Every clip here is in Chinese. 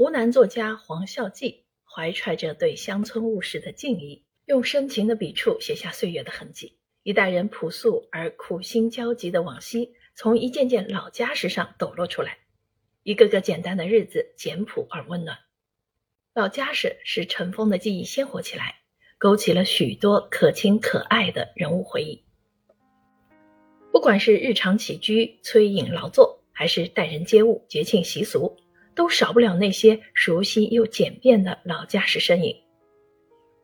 湖南作家黄孝骥怀揣着对乡村物事的敬意，用深情的笔触写下岁月的痕迹。一代人朴素而苦心交集的往昔，从一件件老家事上抖落出来。一个个简单的日子，简朴而温暖。老家事使尘封的记忆鲜活起来，勾起了许多可亲可爱的人物回忆。不管是日常起居、催饮劳作，还是待人接物、节庆习俗，都少不了那些熟悉又简便的老驾驶身影。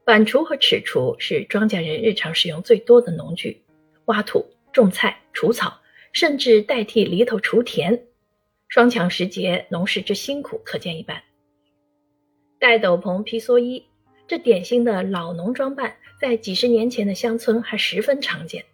板锄和尺锄是庄稼人日常使用最多的农具，挖土、种菜、除草，甚至代替犁头锄田，双抢时节，农事之辛苦可见一斑。戴斗篷、披蓑衣，这典型的老农装扮，在几十年前的乡村还十分常见。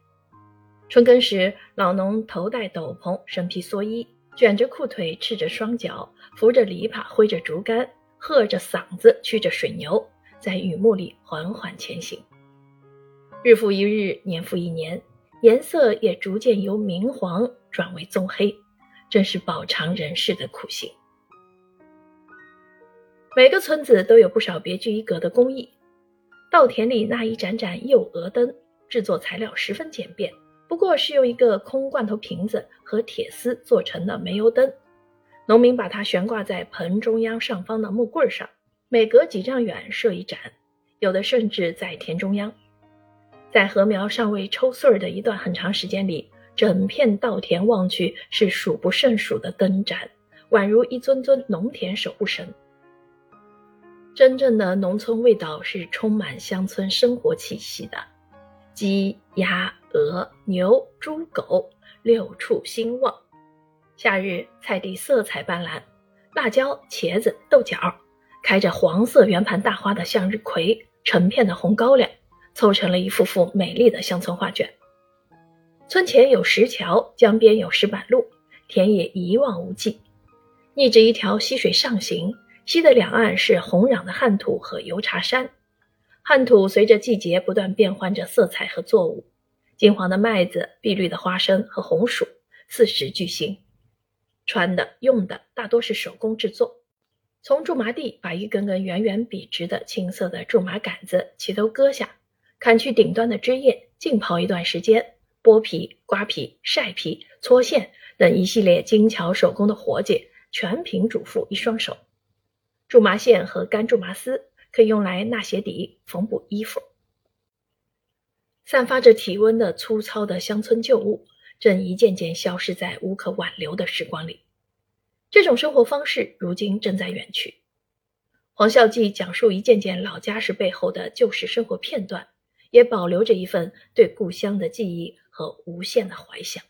春耕时，老农头戴斗篷，身披蓑衣，卷着裤腿，赤着双脚，扶着篱笆，挥着竹竿，喝着嗓子，驱着水牛，在雨幕里缓缓前行。日复一日，年复一年，颜色也逐渐由明黄转为棕黑，真是饱尝人世的苦辛。每个村子都有不少别具一格的工艺，稻田里那一盏盏釉鹅灯，制作材料十分简便，不过是用一个空罐头瓶子和铁丝做成的煤油灯。农民把它悬挂在盆中央上方的木棍上，每隔几丈远设一盏，有的甚至在田中央。在禾苗尚未抽穗儿的一段很长时间里，整片稻田望去是数不胜数的灯盏，宛如一尊尊农田守护神。真正的农村味道是充满乡村生活气息的，鸡、鸭、鹅、牛、猪、狗，六畜兴旺。夏日菜地色彩斑斓，辣椒、茄子、豆角，开着黄色圆盘大花的向日葵，成片的红高粱，凑成了一幅幅美丽的乡村画卷。村前有石桥，江边有石板路，田野一望无际，逆着一条溪水上行。溪的两岸是红壤的旱土和油茶山，旱土随着季节不断变换着色彩和作物，金黄的麦子、碧绿的花生和红薯，四时俱新。穿的、用的大多是手工制作。从苎麻地把一根根圆圆笔直的青色的苎麻杆子齐都割下，砍去顶端的枝叶，浸泡一段时间，剥皮、刮皮、晒皮、搓线等一系列精巧手工的活计，全凭主妇一双手。苎麻线和干苎麻丝可以用来纳鞋底、缝补衣服。散发着体温的粗糙的乡村旧物，正一件件消失在无可挽留的时光里。这种生活方式如今正在远去。黄孝济讲述一件件老家事背后的旧时生活片段，也保留着一份对故乡的记忆和无限的怀想。